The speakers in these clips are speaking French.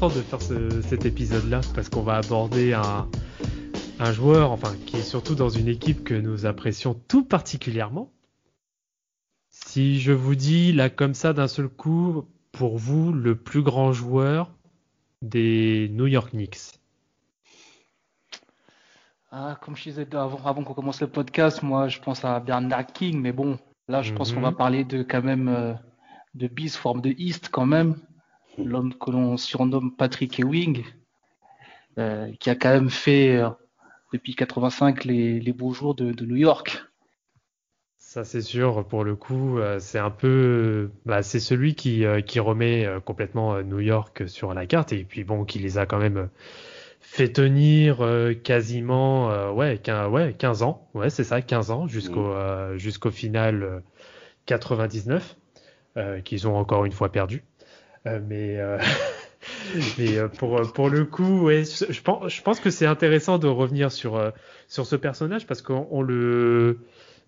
Content de faire cet épisode-là parce qu'on va aborder un, un joueur, enfin, qui est surtout dans une équipe que nous apprécions tout particulièrement. Si je vous dis là comme ça d'un seul coup, pour vous, le plus grand joueur des New York Knicks. Ah, comme je disais avant, avant qu'on commence le podcast, moi je pense à Bernard King, mais bon, là je pense qu'on va mhm. parler de quand même euh, de Beast forme de East quand même l'homme que l'on surnomme Patrick Ewing, euh, qui a quand même fait euh, depuis 85 les, les, beaux jours de, New York. Ça c'est sûr, pour le coup, euh, c'est un peu, bah, c'est celui qui, qui remet complètement New York sur la carte et puis bon, qui les a quand même fait tenir quasiment, ouais, 15, ouais, 15 ans, ouais, c'est ça, 15 ans jusqu'au mmh. jusqu'au final 99, qu'ils ont encore une fois perdu. Euh, mais euh, mais euh, pour, pour le coup, ouais, je, pense, je pense que c'est intéressant de revenir sur, sur ce personnage parce qu'on le,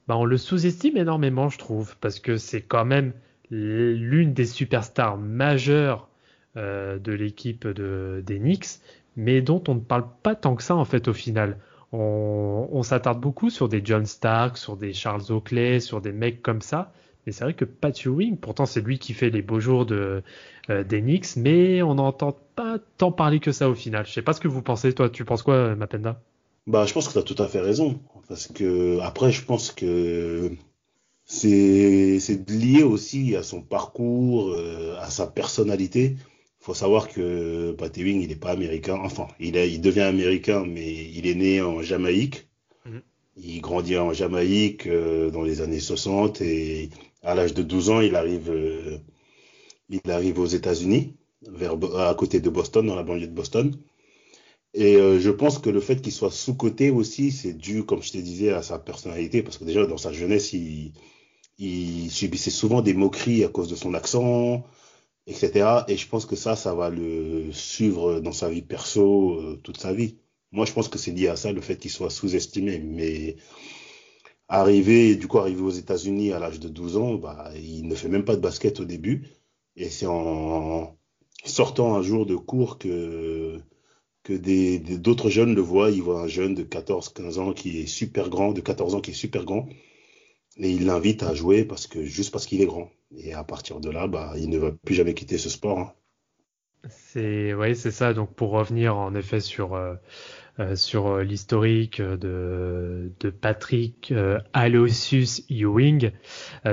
bah, le sous-estime énormément, je trouve, parce que c'est quand même l'une des superstars majeures de l'équipe de, des Knicks, mais dont on ne parle pas tant que ça en fait au final. On, on s'attarde beaucoup sur des John Stark, sur des Charles Oakley, sur des mecs comme ça, mais c'est vrai que Pat Ewing, pourtant c'est lui qui fait les beaux jours de euh, d'Enix, mais on n'entend pas tant parler que ça au final. Je sais pas ce que vous pensez, toi, tu penses quoi, Mapenda? Bah, je pense que tu as tout à fait raison, parce que après, je pense que c'est lié aussi à son parcours, euh, à sa personnalité. Il faut savoir que Pat Ewing, il n'est pas américain, enfin, il, est, il devient américain, mais il est né en Jamaïque. Il grandit en Jamaïque euh, dans les années 60 et à l'âge de 12 ans, il arrive, euh, il arrive aux États-Unis, à côté de Boston, dans la banlieue de Boston. Et euh, je pense que le fait qu'il soit sous-coté aussi, c'est dû, comme je te disais, à sa personnalité, parce que déjà dans sa jeunesse, il, subissait souvent des moqueries à cause de son accent, etc. Et je pense que ça, ça va le suivre dans sa vie perso toute sa vie. Moi, je pense que c'est lié à ça, le fait qu'il soit sous-estimé. Mais Arrivé, du coup, arrivé aux États-Unis à l'âge de 12 ans, bah, il ne fait même pas de basket au début. Et c'est en sortant un jour de cours que, que des, d'autres jeunes le voient. Ils voient un jeune de 14, 15 ans qui est super grand, de 14 ans qui est super grand. Et il l'invite à jouer parce que, juste parce qu'il est grand. Et à partir de là, bah, il ne va plus jamais quitter ce sport. Hein. C'est, oui, c'est ça. Donc, pour revenir en effet sur, euh, sur euh, l'historique de, de Patrick euh, Aloysius Ewing.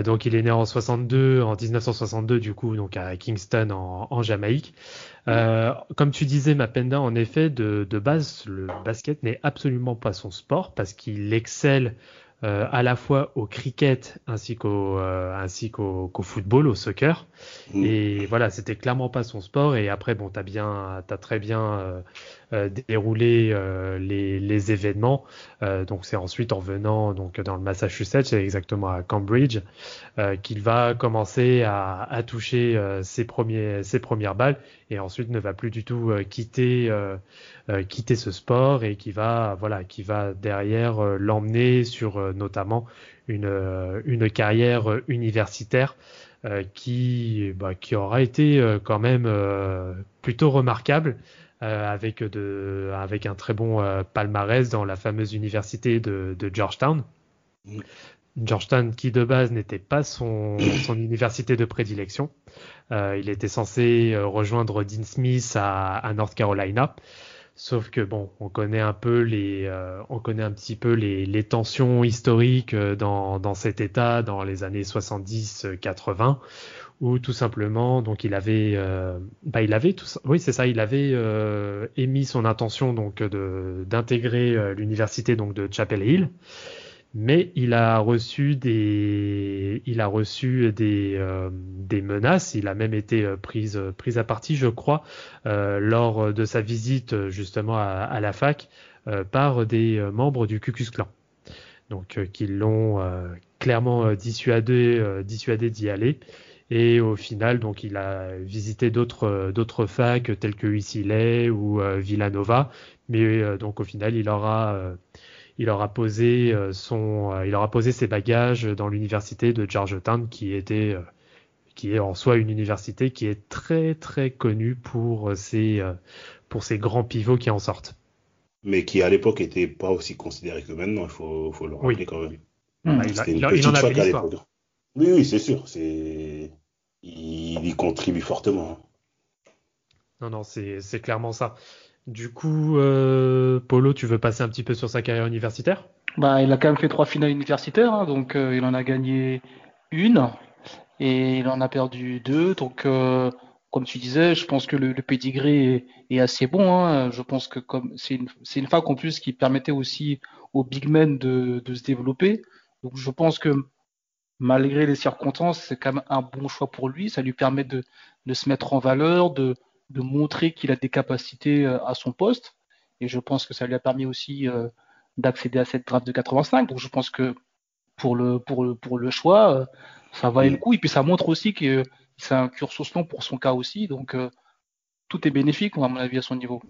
donc il est né en 62, en 1962 du coup, donc à Kingston en, en Jamaïque. comme tu disais, Mapenda, en effet, de, de base, le basket n'est absolument pas son sport parce qu'il excelle euh, à la fois au cricket ainsi qu'au euh, ainsi qu'au football, au soccer. Mm. Et voilà, c'était clairement pas son sport. Et après, bon, t'as bien, t'as très bien euh, déroulé les, les, événements. donc c'est ensuite en venant donc dans le Massachusetts, c'est exactement à Cambridge, qu'il va commencer à, toucher ses premiers ses premières balles et ensuite ne va plus du tout quitter quitter ce sport et qui va voilà qui va derrière l'emmener sur notamment une, euh, une carrière universitaire euh, qui, bah, qui aura été euh, quand même plutôt remarquable. Avec, de, avec un très bon palmarès dans la fameuse université de, de Georgetown. Mm. Georgetown qui de base n'était pas son, son, université de prédilection. il était censé rejoindre Dean Smith à, à North Carolina. Sauf que bon, on connaît un peu les, euh, on connaît un petit peu les, les tensions historiques euh, dans, dans cet État dans les années 70-80, où tout simplement, donc il avait, euh, bah il avait tout, oui c'est ça, il avait émis son intention donc de d'intégrer l'université donc de Chapel Hill, mais il a reçu des, il a reçu des, euh, des menaces. Il a même été euh, prise, prise à partie, je crois, euh, lors de sa visite justement à, à la fac par des membres du Ku Klan. Donc, qui l'ont clairement dissuadé, dissuadé d'y aller. Et au final, donc, il a visité d'autres d'autres facs tels que UCLA ou Villanova, mais donc au final, il aura il aura posé euh, son, euh, il aura posé ses bagages dans l'université de Georgetown, qui était, euh, qui est en soi une université qui est très très connue pour ses, pour ses grands pivots qui en sortent. Mais qui à l'époque était pas aussi considéré que maintenant, il faut, faut le rappeler quand même. Hmm. il, en a fait Oui, oui, c'est sûr. C'est, il, y contribue fortement. Hein. Non, non, c'est clairement ça. Du coup, euh, Polo, tu veux passer un petit peu sur sa carrière universitaire? Bah, Il a quand même fait trois finales universitaires, hein, donc euh, il en a gagné une et il en a perdu deux. Donc, euh, comme tu disais, je pense que le, le pedigree est, assez bon. Hein. Je pense que comme c'est une, c'est une fac en plus qui permettait aussi aux big men de, de se développer. Donc, je pense que malgré les circonstances, c'est quand même un bon choix pour lui. Ça lui permet de, de se mettre en valeur, de, de montrer qu'il a des capacités euh, à son poste. Et je pense que ça lui a permis aussi euh, d'accéder à cette draft de 85. Donc je pense que pour le, pour le, pour le choix, euh, ça valait le coup. Et puis ça montre aussi que c'est un cursus long pour son cas aussi. Donc tout est bénéfique, à mon avis, à son niveau.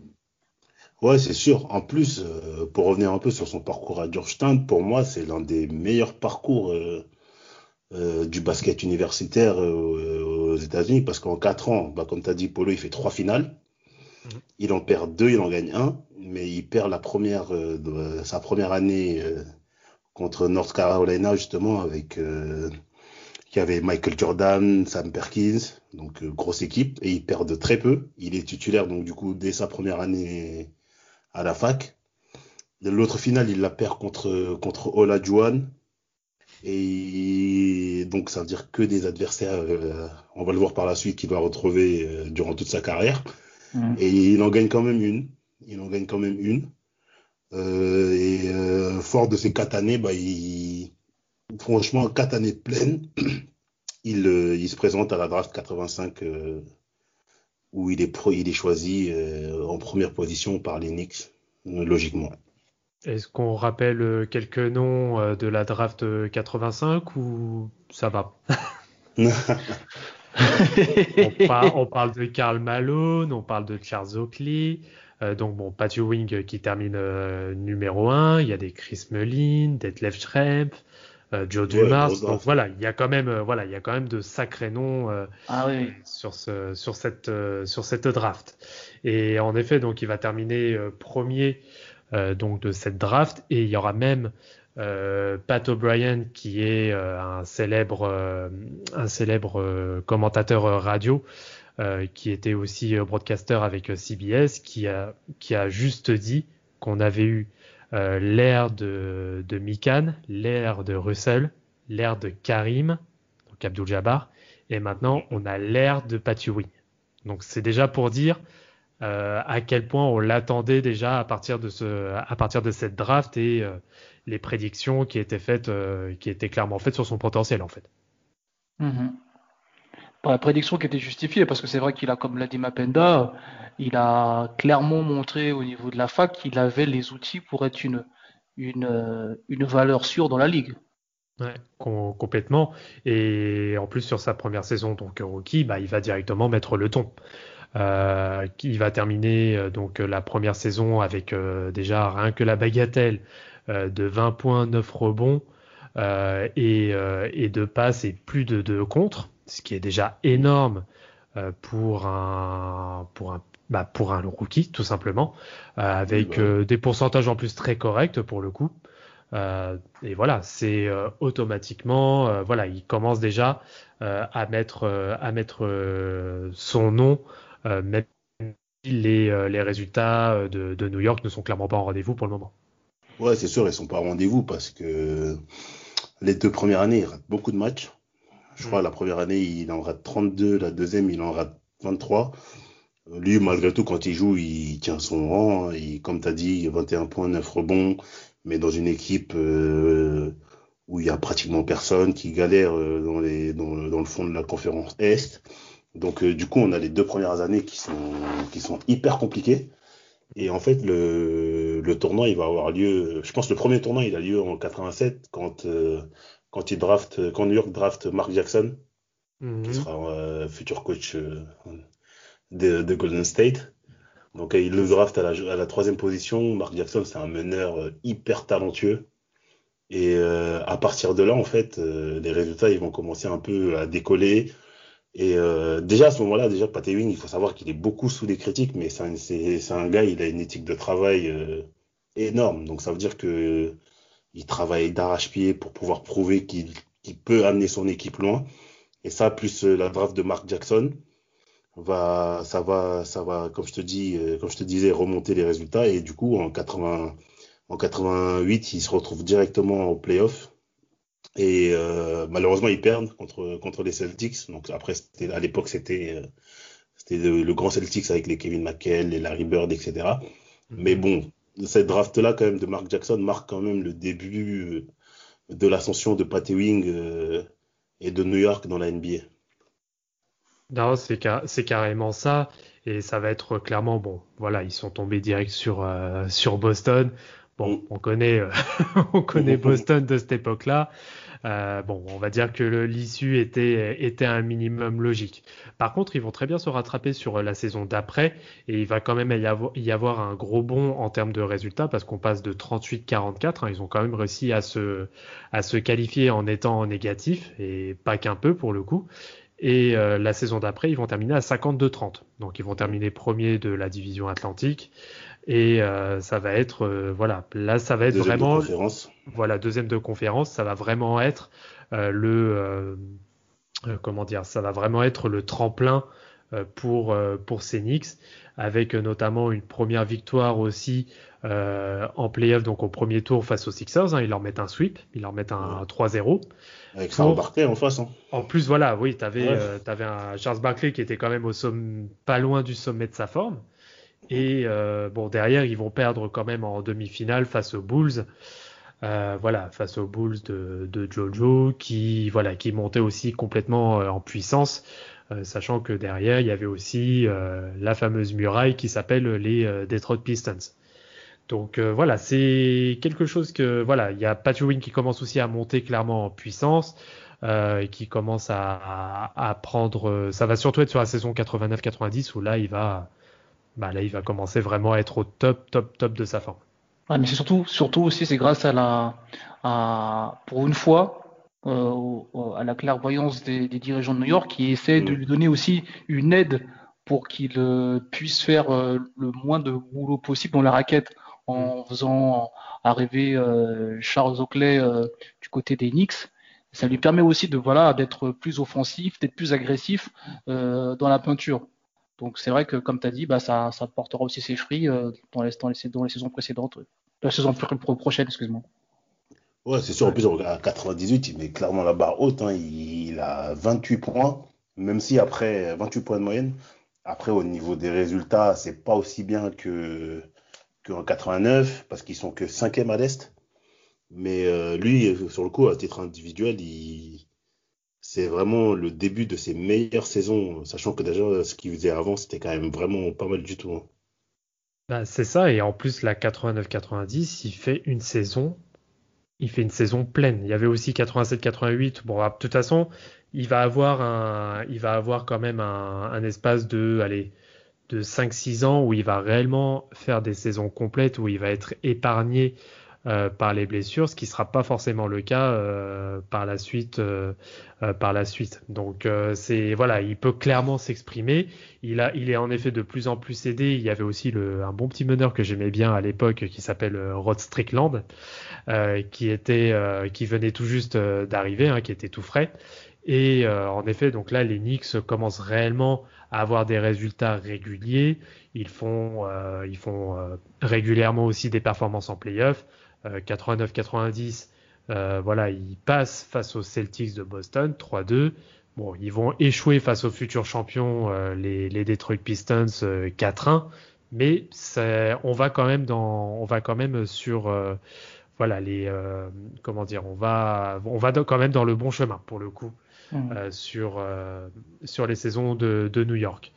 Ouais, c'est sûr. En plus, pour revenir un peu sur son parcours à Georgetown, pour moi, c'est l'un des meilleurs parcours du basket universitaire aux États-Unis parce qu'en 4 ans, bah, comme tu as dit, Polo, il fait trois finales. Mhm. Il en perd deux, il en gagne un, mais il perd la première, euh, sa première année euh, contre North Carolina, justement, avec euh, qui avait Michael Jordan, Sam Perkins, donc grosse équipe, et il perd de très peu. Il est titulaire, donc du coup, dès sa première année à la fac. L'autre finale, il la perd contre, contre Ola Juan, et donc, ça veut dire que des adversaires, euh, on va le voir par la suite, qu'il va retrouver euh, durant toute sa carrière. Mm. Et il en gagne quand même une. Il en gagne quand même une. Euh, et euh, fort de ces quatre années, bah, il, franchement, quatre années pleines, il, il se présente à la draft 85 où il est, pro, il est choisi en première position par les Knicks, logiquement. Est-ce qu'on rappelle euh, quelques noms euh, de la draft 85 ou ça va? On, parle, de Karl Malone, on parle de Charles Oakley, euh, donc bon, Pat Ewing qui termine numéro 1, il y a des Chris Mullin, Detlef Schrempf, Joe Dumars, donc voilà, il y a quand même, voilà, il y a quand même de sacrés noms ah sur, ce, sur, cette, sur cette draft. Et en effet, donc il va terminer premier euh, donc de cette draft et il y aura même euh, Pat O'Brien qui est euh, un célèbre un célèbre commentateur radio qui était aussi broadcaster avec CBS qui a qui a juste dit qu'on avait eu l'ère de de Mikan, l'ère de Russell, l'ère de Karim, donc Abdul Jabbar et maintenant on a l'ère de Pat Ewing. Donc c'est déjà pour dire euh, à quel point on l'attendait déjà à partir de ce, à partir de cette draft et euh, les prédictions qui étaient faites, euh, qui étaient clairement faites sur son potentiel en fait. Mm la prédiction qui était justifiée parce que c'est vrai qu'il a, comme l'a dit Mapenda, il a clairement montré au niveau de la fac qu'il avait les outils pour être une, une, une valeur sûre dans la ligue. Ouais, complètement. Et en plus sur sa première saison donc rookie, bah, il va directement mettre le ton. Euh, qui va terminer euh, donc la première saison avec euh, déjà rien que la bagatelle de 20 points, 9 rebonds et, et de passes et plus de 2 contre, ce qui est déjà énorme pour un pour un bah, pour un rookie tout simplement, avec bah des pourcentages en plus très corrects pour le coup. Euh, et voilà, c'est automatiquement, voilà, il commence déjà à mettre à mettre son nom euh, même si les, euh, les résultats euh, de, de, New York ne sont clairement pas en rendez-vous pour le moment. Ouais, c'est sûr, ils sont pas en rendez-vous parce que les deux premières années, il rate beaucoup de matchs. Je crois mm. la première année, il en rate 32, la deuxième, il en rate 23. Lui, malgré tout, quand il joue, il tient son rang. Et comme tu as dit, 21 points, 9 rebonds. mais dans une équipe où il y a pratiquement personne qui galère dans, les, dans, dans le fond de la conférence Est. Donc du coup, on a les deux premières années qui sont, qui sont hyper compliquées. Et en fait, le, le tournoi, il va avoir lieu. Je pense le premier tournoi, il a lieu en 87 quand euh, quand il draft, quand New York draft Mark Jackson, qui mhm. sera euh, futur coach euh, de, de, Golden State. Donc il le draft à la, à la troisième position. Mark Jackson, c'est un meneur hyper talentueux. Et à partir de là, en fait, les résultats, ils vont commencer un peu à décoller. Et euh, déjà à ce moment-là, déjà Pat Ewing, il faut savoir qu'il est beaucoup sous les critiques, mais c'est un, un, gars, il a une éthique de travail euh, énorme. Donc ça veut dire que il travaille d'arrache-pied pour pouvoir prouver qu'il peut amener son équipe loin. Et ça, plus euh, la draft de Mark Jackson, va, ça va, ça va, comme je te dis, euh, comme je te disais, remonter les résultats. Et du coup, en 80, en 88, il se retrouve directement au playoff et euh, malheureusement, ils perdent contre, contre les Celtics. Donc après, à l'époque, c'était euh, c'était le, grand Celtics avec les Kevin McHale, les Larry Bird, etc. Mm-hmm. Mais bon, cette draft-là, quand même, de Mark Jackson marque quand même le début euh, de l'ascension de Pat Ewing et de New York dans la NBA. Non, c'est carrément ça. Et ça va être clairement, bon, voilà, ils sont tombés direct sur, sur Boston. Bon, mm. on connaît, on connaît Boston de cette époque-là. Euh, bon, on va dire que l'issue était, était un minimum logique. Par contre, ils vont très bien se rattraper sur la saison d'après et il va quand même y avoir, y avoir un gros bond en termes de résultats parce qu'on passe de 38-44. Hein, ils ont quand même réussi à se, à se qualifier en étant négatif et pas qu'un peu pour le coup. Et euh, la saison d'après, ils vont terminer à 52-30. Donc ils vont terminer premier de la division Atlantique. Et euh, ça va être, euh, voilà, là, ça va être deuxième vraiment. De conférence. Voilà, deuxième de conférence, ça va vraiment être euh, le. comment dire Ça va vraiment être le tremplin pour, pour Phoenix, avec notamment une première victoire aussi en playoff, donc au premier tour face aux Sixers. Hein, ils leur mettent un sweep, ils leur mettent un 3-0. Avec Barkley en face. Hein. En plus, voilà, oui, tu avais, avais, un Charles Barkley qui était quand même au somme, pas loin du sommet de sa forme. Et euh, bon, derrière, ils vont perdre quand même en demi-finale face aux Bulls. Euh, voilà, face aux Bulls de, de, Jojo, qui voilà, qui montait aussi complètement euh, en puissance, euh, sachant que derrière il y avait aussi euh, la fameuse muraille qui s'appelle les Detroit Pistons. Donc voilà, c'est quelque chose que voilà, il y a Pat Ewing qui commence aussi à monter clairement en puissance. et qui commence à, à, à, prendre. Ça va surtout être sur la saison 89-90 où là il va bah là, il va commencer vraiment à être au top, top, top de sa forme. mais c'est surtout, surtout aussi, c'est grâce à la, à, pour une fois, euh, à la clairvoyance des, dirigeants de New York qui essaient de lui donner aussi une aide pour qu'il euh, puisse faire euh, le moins de boulot possible dans la raquette en faisant arriver Charles Oakley du côté des Knicks. Ça lui permet aussi de voilà d'être plus offensif, d'être plus agressif dans la peinture. Donc c'est vrai que, comme tu as dit, bah, ça, ça portera aussi ses fruits euh, dans, les, dans, les, dans, les, saisons précédentes, la saison prochaine, excuse-moi. Ouais, c'est sûr. En plus, à 98, il met clairement la barre haute. Hein. Il, a 28 points, même si après 28 points de moyenne. Après, au niveau des résultats, c'est pas aussi bien que qu'en 89, parce qu'ils sont que cinquième à l'Est. Mais euh, lui, sur le coup, à titre individuel, il, c'est vraiment le début de ses meilleures saisons, sachant que déjà ce qu'il faisait avant, c'était quand même vraiment pas mal du tout. Hein. Bah, c'est ça, et en plus la 89-90, il fait une saison, il fait une saison pleine. Il y avait aussi 87-88. Bon, bah, de toute façon, il va avoir un, il va avoir quand même un, espace de, allez, de 5-6 ans où il va réellement faire des saisons complètes, où il va être épargné euh, par les blessures, ce qui sera pas forcément le cas euh, par la suite. Euh, par la suite. Donc c'est voilà, il peut clairement s'exprimer. Il a, il est en effet de plus en plus aidé. Il y avait aussi le, un bon petit meneur que j'aimais bien à l'époque qui s'appelle Rod Strickland, qui était, qui venait tout juste d'arriver, hein, qui était tout frais. Et en effet, donc là, les Knicks commencent réellement à avoir des résultats réguliers. Ils font, ils font régulièrement aussi des performances en playoff. 89-90, euh, euh, voilà, ils passent face aux Celtics de Boston, 3-2. Bon, ils vont échouer face aux futurs champions, euh, les, les, Detroit Pistons, 4-1. Mais on va quand même dans, on va quand même sur, voilà, les, comment dire, on va, on va quand même dans le bon chemin pour le coup mmh. sur, sur les saisons de, de New York.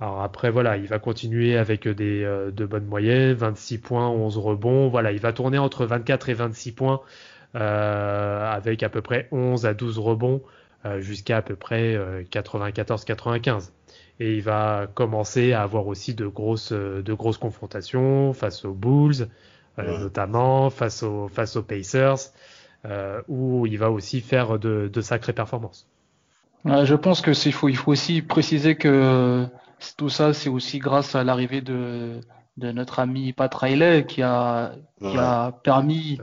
Alors après, voilà, il va continuer avec des, de bonnes moyennes, 26 points, 11 rebonds. Voilà, il va tourner entre 24 et 26 points euh, avec à peu près 11 à 12 rebonds euh, jusqu'à à peu près 94-95. Euh, et il va commencer à avoir aussi de grosses, de grosses confrontations face aux Bulls, notamment face aux, face aux Pacers, où il va aussi faire de, de sacrées performances. Je pense que il faut, il faut aussi préciser que tout ça, c'est aussi grâce à l'arrivée de, de notre ami Pat Riley qui a, qui a permis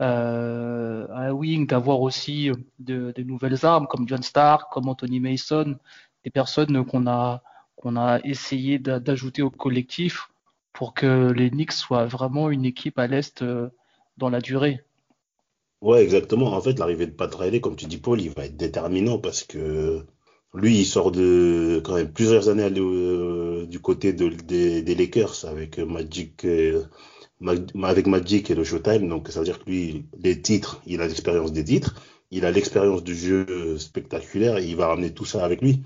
euh, à Wing d'avoir aussi de, de, nouvelles armes comme John Stark, comme Anthony Mason, des personnes qu'on a, qu'on a essayé d'ajouter au collectif pour que les Knicks soient vraiment une équipe à l'Est euh, dans la durée. Ouais, exactement. En fait, l'arrivée de Pat Riley, comme tu dis, Paul, il va être déterminant parce que lui, il sort de quand même plusieurs années euh, du côté de, des, Lakers avec Magic, euh, avec Magic et le Showtime. Donc, ça veut dire que lui, les titres, il a l'expérience des titres, il a l'expérience du jeu spectaculaire et il va ramener tout ça avec lui.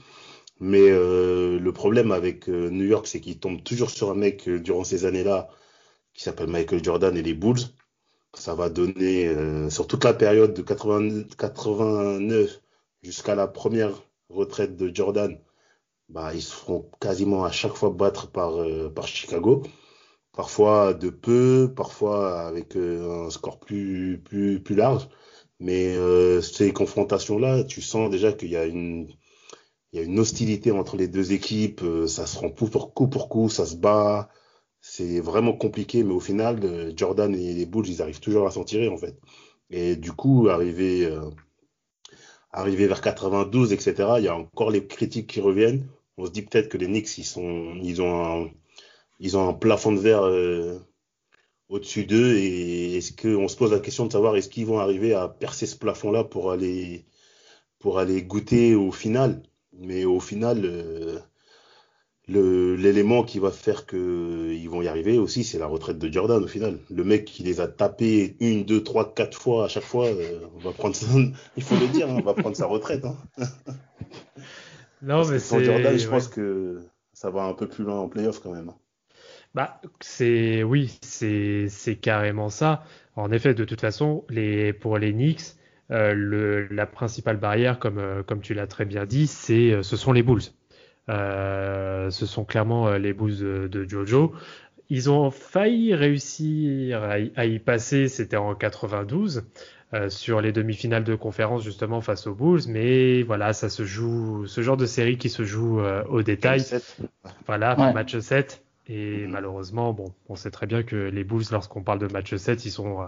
Mais euh, le problème avec New York, c'est qu'il tombe toujours sur un mec durant ces années-là qui s'appelle Michael Jordan et les Bulls. Ça va donner, sur toute la période de 80, 89 jusqu'à la première retraite de Jordan, bah, ils se feront quasiment à chaque fois battre par, par Chicago parfois de peu, parfois avec euh, un score plus, plus, plus large. Mais euh, ces confrontations-là, tu sens déjà qu'il y a une, il y a une hostilité entre les deux équipes. Euh, ça se rend coup pour coup pour coup, ça se bat. C'est vraiment compliqué, mais au final, Jordan et les Bulls, ils arrivent toujours à s'en tirer en fait. Et du coup, arrivé, arrivé vers 92, etc., il y a encore les critiques qui reviennent. On se dit peut-être que les Knicks, ils sont, ils ont un, ils ont un plafond de verre euh, au-dessus d'eux et est-ce qu'on se pose la question de savoir est-ce qu'ils vont arriver à percer ce plafond-là pour aller pour aller goûter au final mais au final euh, l'élément qui va faire qu'ils vont y arriver aussi c'est la retraite de Jordan au final le mec qui les a tapés une deux trois quatre fois à chaque fois euh, on va prendre il faut le dire hein, on va prendre sa retraite hein. non mais c'est Jordan je pense que ça va un peu plus loin en playoff quand même hein. Bah, c'est oui, c'est carrément ça. En effet, de toute façon, les pour les Knicks, euh, le, la principale barrière, comme euh, comme tu l'as très bien dit, c'est ce sont les Bulls. Euh, ce sont clairement les Bulls de, de, Jojo. Ils ont failli réussir à y, à y passer, c'était en 92. sur les demi-finales de conférence justement face aux Bulls, mais voilà, ça se joue, ce genre de série qui se joue au détail. Voilà, match 7. Et mm. malheureusement, bon, on sait très bien que les Bulls, lorsqu'on parle de match 7, ils sont, euh,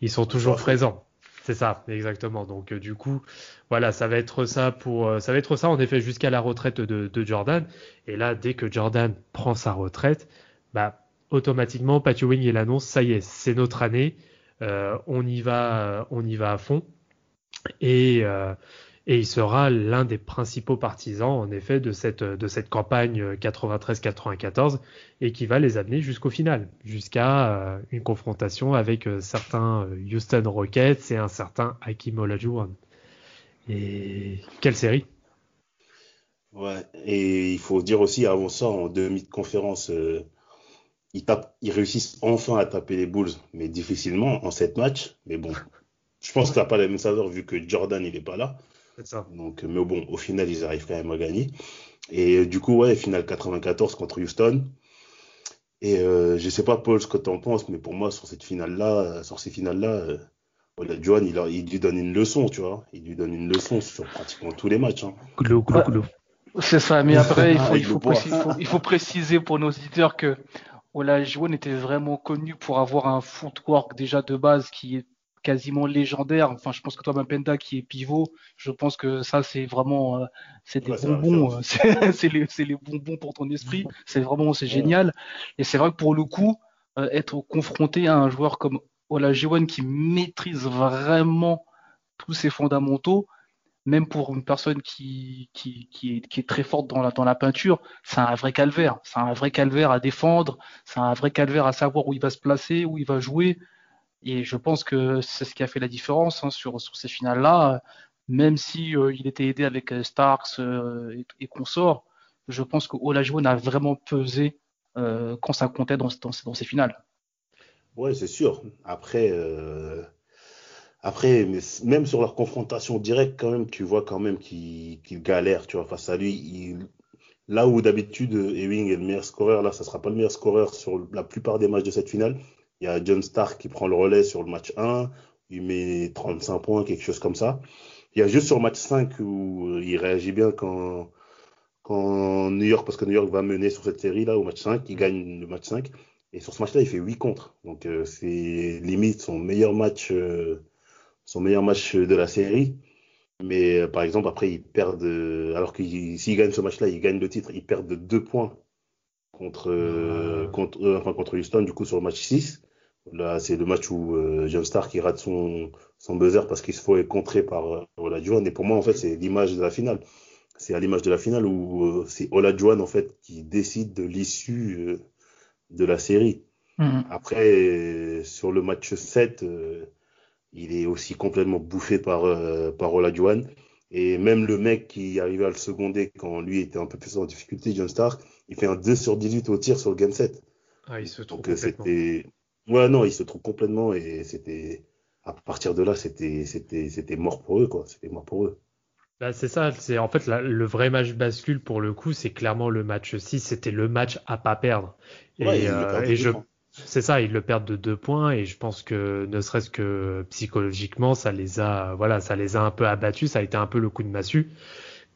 ils sont toujours présents. C'est ça, exactement. Donc euh, du coup, voilà, ça va être ça pour, euh, ça va être ça en effet jusqu'à la retraite de, Jordan. Et là, dès que Jordan prend sa retraite, bah automatiquement, Patty Wing il annonce, ça y est, c'est notre année, on y va, on y va à fond. Et et il sera l'un des principaux partisans, en effet, de cette, de cette campagne 93-94 et qui va les amener jusqu'au final, jusqu'à euh, une confrontation avec euh, certains euh, Houston Rockets et un certain Hakim Olajuwon. Et quelle série? Ouais, et il faut dire aussi, avant ça, en demi de conférence, ils, tapent, ils réussissent enfin à taper les Bulls, mais difficilement en sept matchs. Mais bon, je pense que n'a pas la même saveur vu que Jordan, il n'est pas là. Donc, mais bon, au final, ils arrivent quand même à gagner. Et du coup, ouais, finale 94 contre Houston. Et euh, je sais pas, Paul, ce que tu en penses, mais pour moi, sur cette finale-là, sur ces finales-là, euh, Johan, il, il, lui donne une leçon, tu vois. Il lui donne une leçon sur pratiquement tous les matchs. Hein. C'est ça, mais après, il faut, il, faut préciser, il, faut, préciser, pour nos auditeurs que Olajuwon était vraiment connu pour avoir un footwork déjà de base qui est quasiment légendaire. Enfin, je pense que toi, Mapenda, qui est pivot, je pense que ça, c'est vraiment, euh, c'est des bonbons, euh, c'est les, les, bonbons pour ton esprit. C'est vraiment, c'est génial. Et c'est vrai que pour le coup, euh, être confronté à un joueur comme Olajuwon qui maîtrise vraiment tous ses fondamentaux, même pour une personne qui, qui, qui, est, qui est très forte dans la, dans la peinture, c'est un vrai calvaire. C'est un vrai calvaire à défendre, c'est un vrai calvaire à savoir où il va se placer, où il va jouer. Et je pense que c'est ce qui a fait la différence hein, sur, ces finales-là. Même si il était aidé avec Starks et, et, consorts, je pense que Olajuwon a vraiment pesé quand ça comptait dans, ces finales. Ouais, c'est sûr. Après, euh, après, même sur leur confrontation directe, quand même, tu vois quand même qu'ils galèrent, tu vois, face à lui. là où d'habitude Ewing est le meilleur scoreur, là, ça sera pas le meilleur scoreur sur la plupart des matchs de cette finale. Il y a John Stark qui prend le relais sur le match 1, il met 35 points, quelque chose comme ça. Il y a juste sur le match 5 où il réagit bien quand, quand New York, parce que New York va mener sur cette série là au match 5, il gagne le match 5. Et sur ce match-là, il fait 8 contre. Donc euh, c'est limite son meilleur match, euh, son meilleur match de la série. Mais euh, par exemple, après, ils perdent, alors que s'ils gagnent ce match-là, ils gagnent le titre, ils perdent de 2 points contre, contre, enfin, contre Houston, du coup, sur le match 6. Là, c'est le match où John Stark qui rate son, son buzzer parce qu'il se faut être contré par Olajuwon. Et pour moi, en fait, c'est l'image de la finale. C'est à l'image de la finale où c'est Olajuwon, en fait, qui décide de l'issue de la série. Mhm. Après, sur le match 7, euh, il est aussi complètement bouffé par, euh, par Olajuwon. Et même le mec qui arrivait à le seconder quand lui était un peu plus en difficulté, John Stark, il fait un 2 sur 18 au tir sur le game 7. Ah, il se trouve Donc c'était. Ouais, non, il se trouve complètement et c'était. À partir de là, c'était, c'était, c'était mort pour eux, quoi. C'était mort pour eux. Bah, c'est ça, c'est en fait le vrai match bascule pour le coup, c'est clairement le match 6, c'était le match à pas perdre. Et, euh, je, c'est ça, ils le perdent de deux points et je pense que ne serait-ce que psychologiquement, ça les a, voilà, ça les a un peu abattus, ça a été un peu le coup de massue.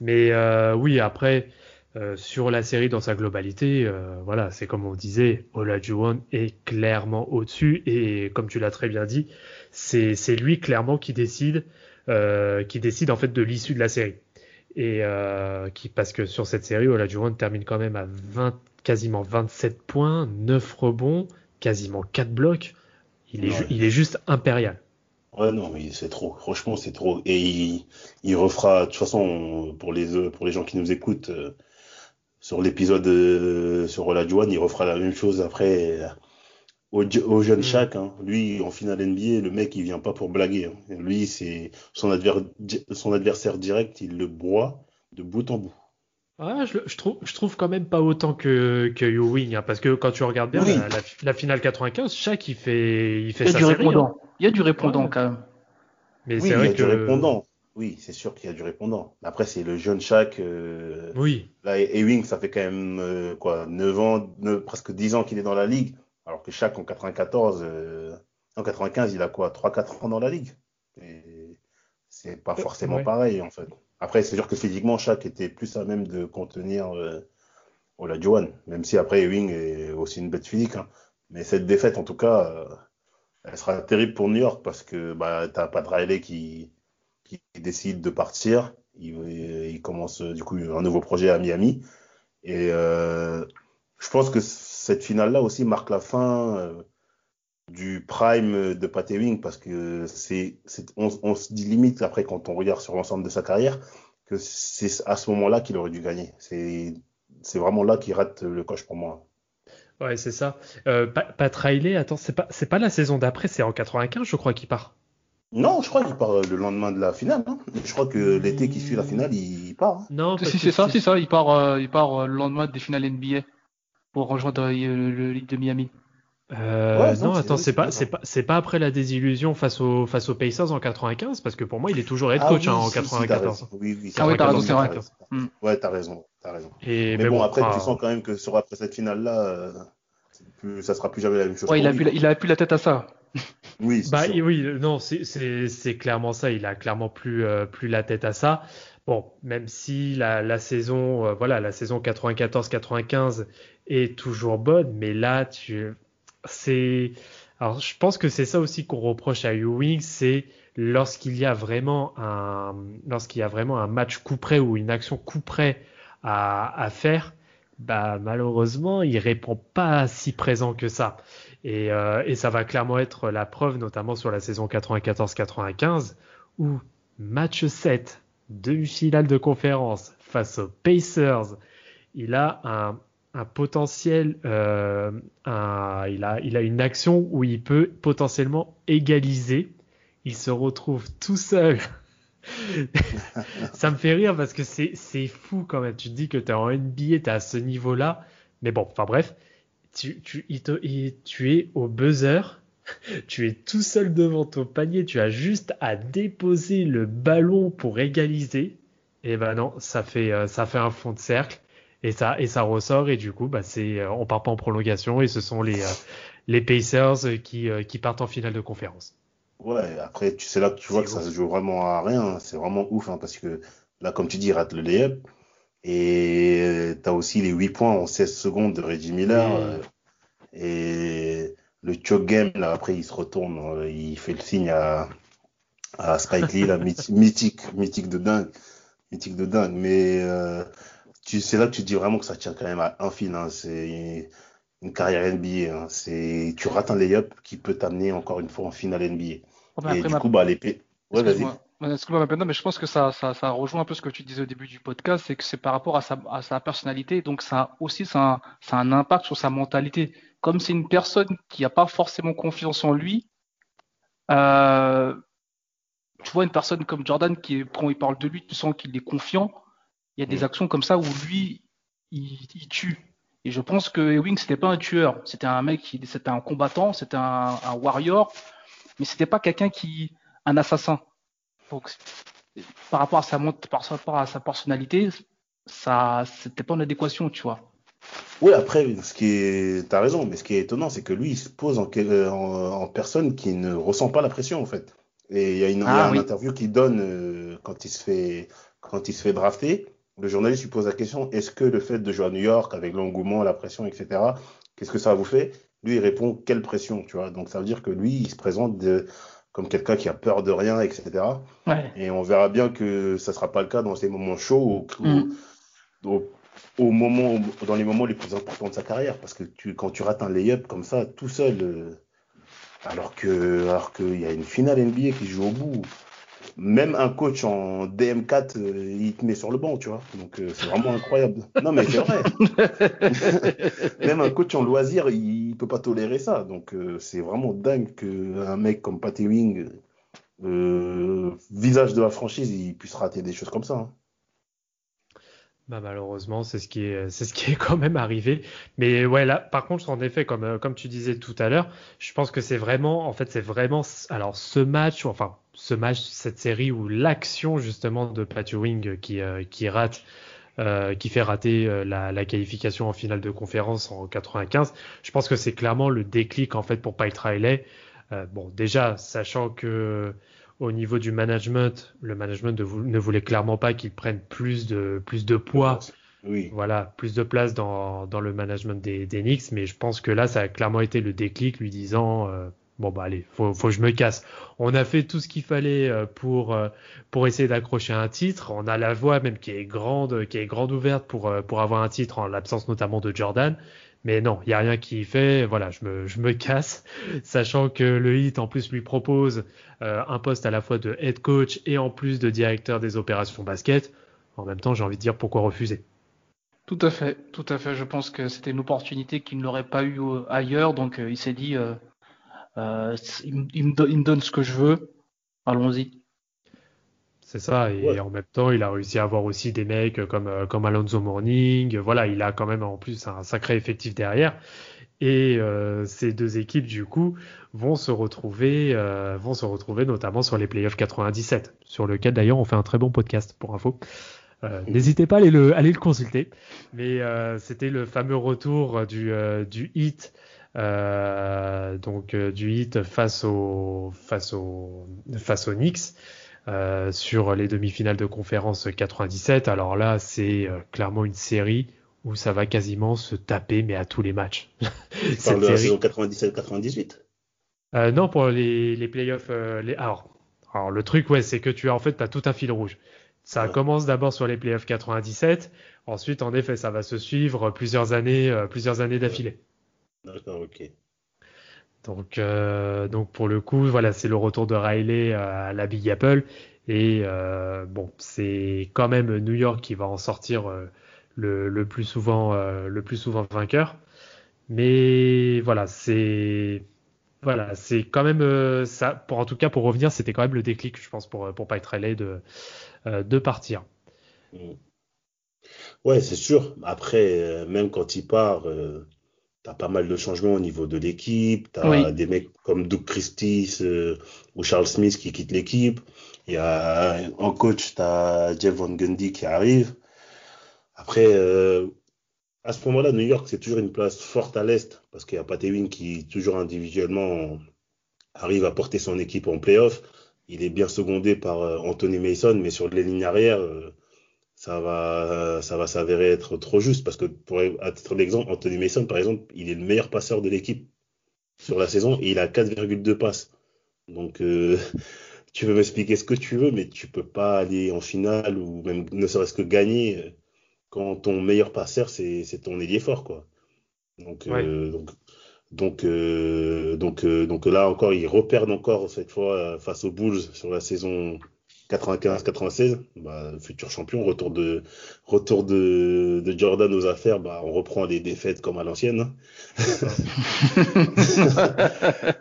Mais euh, oui, après, euh, sur la série dans sa globalité, voilà, c'est comme on disait, Olajuwon est clairement au-dessus et comme tu l'as très bien dit, c'est lui clairement qui décide euh, qui décide en fait de l'issue de la série. Et euh, qui, parce que sur cette série, Olajuwon termine quand même à 20, quasiment 27 points, 9 rebonds, quasiment 4 blocs. Il est, il est juste impérial. Ouais, non, mais c'est trop. Franchement, c'est trop. Et il, il, refera, de toute façon, pour les, pour les gens qui nous écoutent, euh, sur l'épisode euh, sur Olajuwon, il refera la même chose après au, jeune mm. Shaq. Hein. Lui, en finale NBA, le mec, il vient pas pour blaguer. Hein. Lui, c'est son, son, adversaire direct, il le broie de bout en bout. Ah, je, je, trouve, je trouve quand même pas autant que, que Ewing, hein, parce que quand tu regardes bien la, finale 95, Shaq, il fait, il fait il y a du répondant. Il y a du répondant quand même. Mais c'est vrai il y a du répondant. Oui, c'est sûr qu'il y a du répondant. Après, c'est le jeune Shaq. Euh, oui. Là, Ewing, ça fait quand même euh, quoi, 9 ans, presque 10 ans qu'il est dans la ligue. Alors que chaque en 94, euh, en 95, il a quoi 3-4 ans dans la ligue. Et c'est pas forcément pareil en fait. Après, c'est sûr que physiquement, chaque était plus à même de contenir euh, Olajuwon, même si après Ewing est aussi une bête physique. Hein. Mais cette défaite, en tout cas, elle sera terrible pour New York parce que bah, t'as pas de Riley qui, qui décide de partir. Il, il, commence du coup un nouveau projet à Miami. Et euh, je pense que cette finale-là aussi marque la fin euh, du prime de Pat Ewing parce que c'est, on, se dit limite après quand on regarde sur l'ensemble de sa carrière que c'est à ce moment-là qu'il aurait dû gagner. C'est, c'est vraiment là qu'il rate le coche pour moi. Ouais, c'est ça. Euh, Pat Riley, attends, c'est pas, c'est pas la saison d'après, c'est en 95, je crois qu'il part. Non, je crois qu'il part le lendemain de la finale. Hein. Je crois que l'été qui suit la finale, il part. Hein. Non, si c'est ça, c'est ça. Il part, euh, il part le lendemain des finales NBA pour rejoindre euh, le, Ligue de Miami. Euh, non, attends, c'est pas, c'est pas, c'est pas après la désillusion face aux, face aux Pacers en 95, parce que pour moi, il est toujours head ah coach hein, en 94. oui, oui, ah oui, t'as raison, c'est vrai. Mm. Ouais, t'as raison, t'as raison. Et, mais, bon, après, tu sens quand même que sur après cette finale-là, euh, plus, ça sera plus jamais la même chose. Ouais, il a, plus, il a plus la tête à ça. Oui, bah, oui, non, c'est, c'est, c'est clairement ça. Il a clairement plus, euh, plus la tête à ça. Bon, même si la, la saison, euh, voilà, la saison 94-95 est toujours bonne, mais là, tu, c'est, alors je pense que c'est ça aussi qu'on reproche à Ewing, c'est lorsqu'il y a vraiment un, lorsqu'il y a vraiment un match coup près ou une action coup près à, à faire, bah malheureusement, il répond pas si présent que ça. Et, euh, et ça va clairement être la preuve, notamment sur la saison 94-95, où match 7 demi-finale de conférence face aux Pacers. Il a un, potentiel, euh, il a une action où il peut potentiellement égaliser. Il se retrouve tout seul. ça me fait rire parce que c'est fou quand même. Tu te dis que tu es en NBA, tu es à ce niveau-là. Mais bon, enfin bref, tu, tu, tu es au buzzer. Tu es tout seul devant ton panier. Tu as juste à déposer le ballon pour égaliser. Et ben non, ça fait, euh, ça fait un fond de cercle et ça et ça ressort et du coup bah c'est euh, on part pas en prolongation et ce sont les euh, les Pacers qui qui partent en finale de conférence. Ouais, après tu sais là que tu vois que ça se joue vraiment à rien, c'est vraiment ouf hein, parce que là comme tu dis il rate le layup et tu as aussi les 8 points en 16 secondes de Reggie Miller et le choke game là après il se retourne, il fait le signe à à Spike Lee là mythique mythique de dingue mythique de dingue. Mais euh, c'est là que tu dis vraiment que ça tient quand même à un fil. Hein. C'est une carrière NBA. Hein. C'est tu rates un layup qui peut t'amener encore une fois en finale NBA. et du coup, bah l'épée. Ouais, vas-y. Excuse-moi, mais je pense que ça, ça, ça, rejoint un peu ce que tu disais au début du podcast, c'est que c'est par rapport à sa, à sa personnalité, donc ça aussi, ça a, ça a un impact sur sa mentalité. Comme c'est une personne qui n'a pas forcément confiance en lui, euh, tu vois une personne comme Jordan qui, quand il parle de lui, tu sens qu'il est confiant. Il y a des mm. actions comme ça où lui, il, tue. Et je pense que Ewing, c'était pas un tueur. C'était un mec, c'était un combattant, c'était un, warrior, mais c'était pas quelqu'un qui, un assassin. Donc, par rapport à sa par rapport à sa personnalité, ça, c'était pas en adéquation, tu vois. Oui, après, ce qui est, t'as raison, mais ce qui est étonnant, c'est que lui, il se pose en, en personne qui ne ressent pas la pression, en fait. Et il y a une, ah interview qu'il donne euh, quand il se fait quand il se fait drafter. Le journaliste lui pose la question est-ce que le fait de jouer à New York avec l'engouement, la pression, etc. Qu'est-ce que ça vous fait? Lui, il répond quelle pression, tu vois. Donc ça veut dire que lui, il se présente de, comme quelqu'un qui a peur de rien, etc. Et on verra bien que ça sera pas le cas dans ces moments chauds mm. au, moment, dans les moments les plus importants de sa carrière, parce que tu, quand tu rates un lay-up comme ça, tout seul. Euh, alors que, alors qu'il y a une finale NBA qui joue au bout. Même un coach en DM4, euh, il te met sur le banc, tu vois. Donc euh, c'est vraiment incroyable. Non mais c'est vrai. Même un coach en loisir, il, peut pas tolérer ça. Donc euh, c'est vraiment dingue qu'un mec comme Patty Wing, visage de la franchise, il puisse rater des choses comme ça. Hein. Bah malheureusement, c'est ce qui est, c'est ce qui est quand même arrivé. Mais ouais, là, par contre, en effet, comme, comme tu disais tout à l'heure, je pense que c'est vraiment, en fait, c'est vraiment, alors ce match, enfin, ce match, cette série où l'action justement de Pat Wing qui, euh, qui rate, euh, qui fait rater la, la, qualification en finale de conférence en 95, je pense que c'est clairement le déclic en fait pour Pite Riley. bon, déjà, sachant que au niveau du management, le management ne voulait clairement pas qu'il prenne plus de, plus de poids. Oui. Voilà, plus de place dans, dans le management des, des Knicks, mais je pense que là, ça a clairement été le déclic lui disant euh, bon bah allez, faut, que je me casse. On a fait tout ce qu'il fallait euh, pour euh, pour essayer d'accrocher un titre. On a la voie même qui est grande, qui est grande ouverte pour pour avoir un titre en l'absence notamment de Jordan. Mais non, il n'y a rien qui fait. Voilà, je me, je me casse, sachant que le HIT en plus lui propose euh, un poste à la fois de head coach et en plus de directeur des opérations basket. En même temps, j'ai envie de dire pourquoi refuser. Tout à fait, tout à fait. Je pense que c'était une opportunité qu'il n'aurait pas eu euh, ailleurs, donc euh, il s'est dit, il, me donne ce que je veux, allons-y. C'est ça, et en même temps, il a réussi à avoir aussi des mecs comme, euh, comme Alonso Morning. Voilà, il a quand même en plus un sacré effectif derrière. Et euh, ces deux équipes, du coup, vont se retrouver, euh, vont se retrouver notamment sur les playoffs 97, sur lequel d'ailleurs on fait un très bon podcast pour info. N'hésitez pas à aller le, aller le consulter. Mais c'était le fameux retour du, du hit, donc du hit face au, face au, face aux Knicks. Euh, sur les demi-finales de conférence 97. Alors là, c'est euh, clairement une série où ça va quasiment se taper, mais à tous les matchs. C'est de la saison 97-98 euh, Non, pour les, les playoffs. les... Alors, alors, le truc, ouais, c'est que tu as en fait as tout un fil rouge. Ça commence d'abord sur les playoffs 97. Ensuite, en effet, ça va se suivre plusieurs années, plusieurs années d'affilée. D'accord, ok. Donc, euh, donc pour le coup, voilà, c'est le retour de Riley à la Big Apple. Et euh, bon, c'est quand même New York qui va en sortir euh, le, le, plus souvent, le plus souvent vainqueur. Mais voilà, c'est voilà, c'est quand même ça. Pour en tout cas, pour revenir, c'était quand même le déclic, je pense, pour pour être allé de de partir. Mm. Ouais, c'est sûr. Après, même quand il part, tu as pas mal de changements au niveau de l'équipe. Tu as des mecs comme Doug Christie euh, ou Charles Smith qui quittent l'équipe. Il y a en coach, tu as Jeff Van Gundy qui arrive. Après, euh, à ce moment-là, New York, c'est toujours une place forte à l'Est parce qu'il y a Pat Ewing qui, toujours individuellement, arrive à porter son équipe en playoff. Il est bien secondé par euh, Anthony Mason, mais sur les lignes arrière, ça va, ça va s'avérer être trop juste parce que pour à titre d'exemple, Anthony Mason, par exemple, il est le meilleur passeur de l'équipe sur la saison et il a 4,2 passes. Donc, euh, tu peux m'expliquer ce que tu veux, mais tu peux pas aller en finale ou même ne serait-ce que gagner quand ton meilleur passeur, c'est ton ailier fort, quoi. Donc, euh, donc, donc, euh, donc, donc là encore, ils repèrent encore cette fois face aux Bulls sur la saison 95-96, bah, futur champion, retour de retour de, de, Jordan aux affaires, bah, on reprend des défaites comme à l'ancienne. Hein.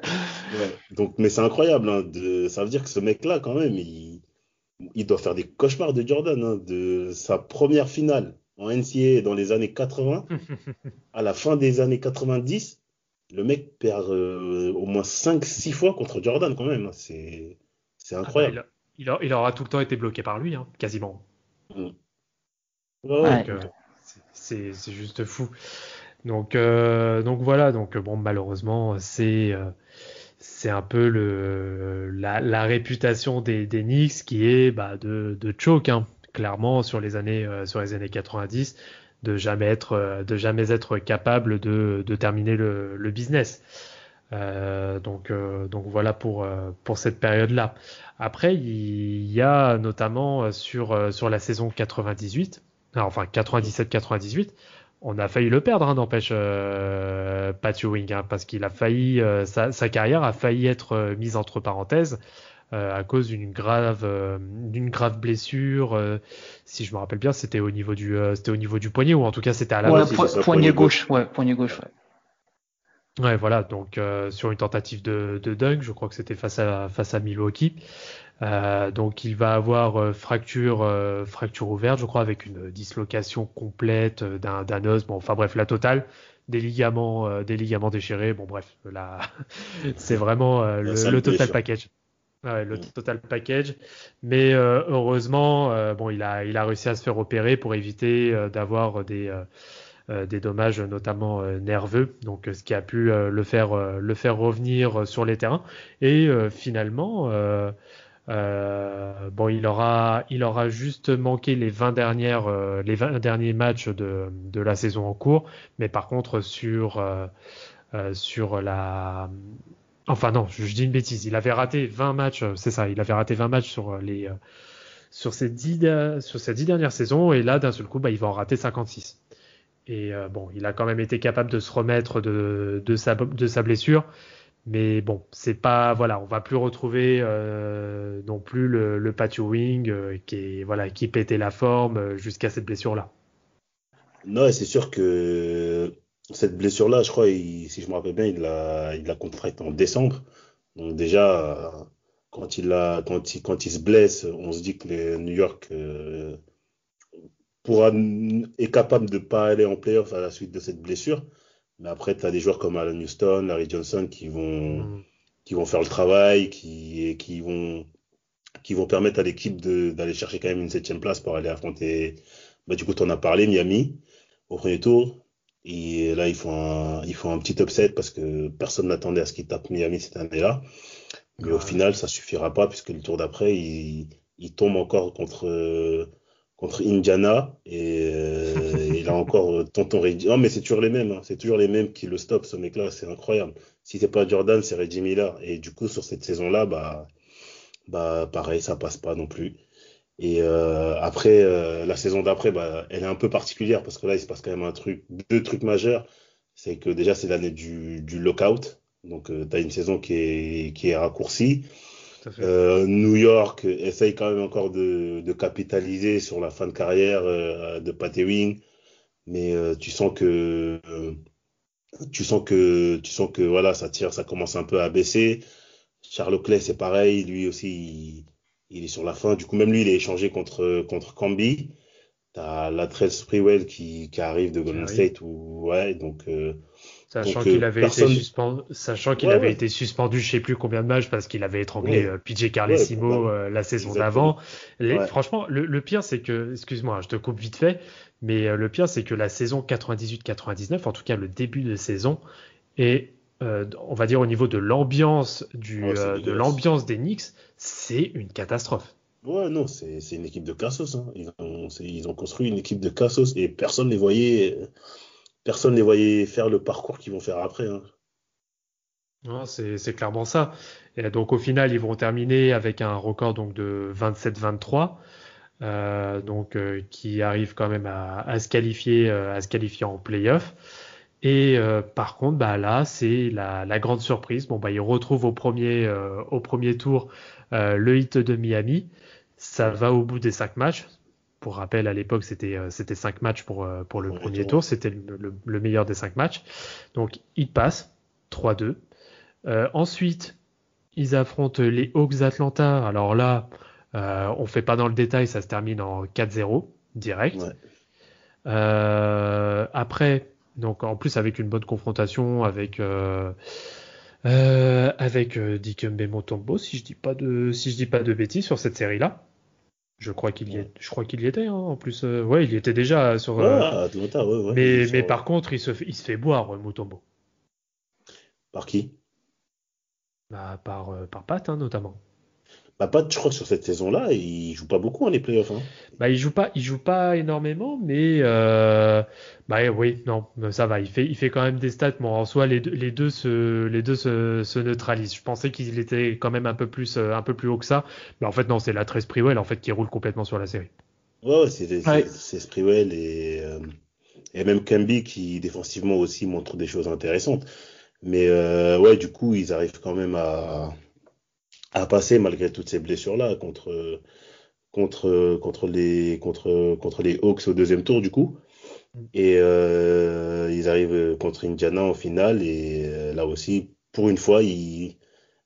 Donc, mais c'est incroyable, hein, de, ça veut dire que ce mec-là, quand même, il, il doit faire des cauchemars de Jordan, hein, de sa première finale en NCAA dans les années 80 à la fin des années 90, le mec perd euh, au moins 5-6 fois contre Jordan quand même. C'est c'est ah bah, il, aura tout le temps été bloqué par lui, hein, quasiment. Euh, c'est juste fou. Donc, euh, donc voilà, donc bon, malheureusement, c'est euh, c'est un peu le, la, réputation des, des Knicks qui est bah, de, de choke, hein, clairement sur les années sur les années 90, de jamais être de jamais être capable de, de terminer le, le business. Euh, donc, euh, donc voilà pour, euh, pour cette période-là. Après, il y a notamment sur, sur la saison 98, enfin 97-98, on a failli le perdre, hein, n'empêche euh, Pat Ewing, hein, parce qu'il a failli, sa, sa, carrière a failli être mise entre parenthèses à cause d'une grave, d'une grave blessure. si je me rappelle bien, c'était au niveau du, c'était au niveau du poignet ou en tout cas c'était à la ouais, poignet gauche, ouais, poignet gauche. Ouais. Ouais, voilà, donc euh, sur une tentative de, de dunk, je crois que c'était face à face à Milwaukee. Euh, donc il va avoir euh, fracture euh, fracture ouverte, je crois, avec une dislocation complète d'un d'un os. Bon, enfin bref, la totale, des ligaments des ligaments déchirés. Bon bref, là c'est vraiment le, le, total package. Ouais, le mm. total package. Mais heureusement, bon, il a il a réussi à se faire opérer pour éviter d'avoir des euh, des dommages notamment euh, nerveux, donc ce qui a pu euh, le faire le faire revenir sur les terrains. Et finalement, bon, il aura il aura juste manqué les 20 dernières les 20 derniers matchs de, de la saison en cours, mais par contre sur sur la Enfin non, je, dis une bêtise. Il avait raté 20 matchs, c'est ça. Il avait raté 20 matchs sur les sur ces 10 sur ces 10 dernières saisons et là d'un seul coup, bah, il va en rater 56. Et euh, bon, il a quand même été capable de se remettre de, sa, blessure. Mais bon, c'est pas voilà, on va plus retrouver euh, non plus le, le wing euh, qui voilà qui pétait la forme jusqu'à cette blessure là. Non, c'est sûr que cette blessure là, je crois, si je me rappelle bien, il l'a il l'a contracté en décembre. Donc déjà quand il a quand il quand il se blesse, on se dit que les New York pourra, est capable de pas aller en playoff à la suite de cette blessure. Mais après, tu as des joueurs comme Alan Houston, Larry Johnson qui vont, mm. qui vont faire le travail, qui, qui vont, qui vont permettre à l'équipe d'aller chercher quand même une septième place pour aller affronter, bah, du coup, tu en as parlé, Miami, au premier tour. Et là, ils font un, ils font un petit upset parce que personne n'attendait à ce qu'ils tapent Miami cette année-là. Mais au final, ça suffira pas puisque le tour d'après, ils, ils tombent encore contre, contre Indiana et, euh, il a encore euh, tonton Reggie. Non mais c'est toujours les mêmes, hein. c'est toujours les mêmes qui le stoppent ce mec-là, c'est incroyable. Si c'est pas Jordan, c'est Reggie Miller et du coup sur cette saison-là, bah bah pareil, ça passe pas non plus. Et euh, après euh, la saison d'après, bah elle est un peu particulière parce que là il se passe quand même un truc, deux trucs majeurs, c'est que déjà c'est l'année du, du lockout, donc euh, tu une saison qui est qui est raccourcie. Euh, New York essaye quand même encore de, de, capitaliser sur la fin de carrière euh, de Pat Ewing. mais tu sens que tu sens que tu sens que voilà, ça tire, ça commence un peu à baisser. Charles Clay, c'est pareil, lui aussi, il, est sur la fin. Du coup, même lui, il est échangé contre contre Camby. T'as Latrell Sprewell qui, qui arrive de Golden State ou ouais, donc Sachant qu'il euh, avait, été suspendu, sachant qu'il avait été suspendu, je sais plus combien de matchs parce qu'il avait étranglé euh, PJ Carlesimo euh, la saison d'avant. Franchement, le, pire c'est que, excuse-moi, je te coupe vite fait, mais le pire c'est que la saison 98-99, en tout cas le début de saison, et on va dire au niveau de l'ambiance du, de l'ambiance des Knicks, c'est une catastrophe. Ouais, non, c'est une équipe de cassos. Hein. Ils, ont, ils ont construit une équipe de cassos et personne ne les voyait personne ne les voyait faire le parcours qu'ils vont faire après. Hein. C'est clairement ça. Et donc au final, ils vont terminer avec un record donc de 27-23, euh, donc euh, qui arrive quand même à, se qualifier, euh, à se qualifier en playoff. Et par contre, bah là, c'est la, la, grande surprise. Bon, bah ils retrouvent au premier, au premier tour le hit de Miami. Ça va au bout des cinq matchs. Pour rappel, à l'époque, c'était euh, c'était cinq matchs pour euh, pour le premier tour. C'était le, meilleur des cinq matchs. Donc, ils passent 3-2. Euh, ensuite, ils affrontent les Hawks Atlanta. Alors là, euh, on fait pas dans le détail, ça se termine en 4-0 direct. après, donc en plus avec une bonne confrontation avec avec Dikembe Mutombo, si je dis pas de si je dis pas de bêtises sur cette série là. Je crois qu'il y, je crois qu'il y était. Hein, en plus, euh, ouais, il y était déjà sur. Euh, ouais, mais, mais par contre, il se fait, il se fait boire Mutombo. Par qui? Bah, par euh, par Pat hein, notamment. Bah, Pat, je crois que sur cette saison-là, il joue pas beaucoup en les playoffs. Hein. Bah, il joue pas, il joue pas énormément, mais euh, bah oui, non, ça va. Il fait, il fait quand même des stats. Bon, en soi, les deux, les deux se, les deux se, se neutralisent. Je pensais qu'il était quand même un peu plus, euh, un peu plus haut que ça, mais en fait non, c'est la 13 Sprewell en fait qui roule complètement sur la série. Ouais, c'est c'est Sprewell et euh, et même Camby qui défensivement aussi montre des choses intéressantes. Mais euh, ouais, du coup, ils arrivent quand même à à passer malgré toutes ces blessures là contre contre contre les contre contre les Hawks au deuxième tour du coup et euh, ils arrivent contre Indiana en finale et euh, là aussi pour une fois ils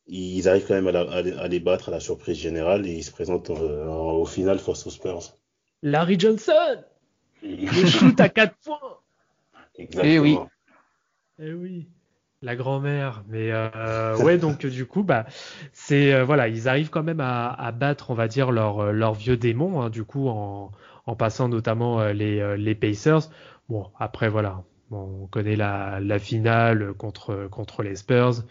ils arrivent quand même à, les battre à la surprise générale et ils se présentent euh, au final face aux Spurs. Larry Johnson le shoot à 4 points. Exactement. Et eh oui. Et eh oui. La grand-mère, mais euh, ouais, donc du coup, bah, c'est euh, voilà, ils arrivent quand même à, à, battre, on va dire, leur, euh, leur vieux démon, hein, du coup, en, en passant notamment euh, les, les Pacers. Bon, après voilà, bon, on connaît la, la finale contre contre les Spurs.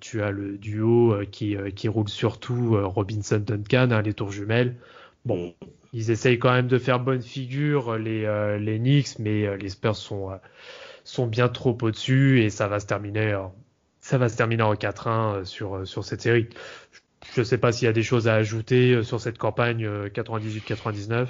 tu as le duo qui, qui roule surtout Robinson Duncan, hein, les tours jumelles. Bon, ils essayent quand même de faire bonne figure les les Knicks, mais les Spurs sont sont bien trop au-dessus et ça va se terminer, euh, ça va se terminer en 4-1 euh, sur, euh, sur cette série. Je ne sais pas s'il y a des choses à ajouter sur cette campagne 98-99.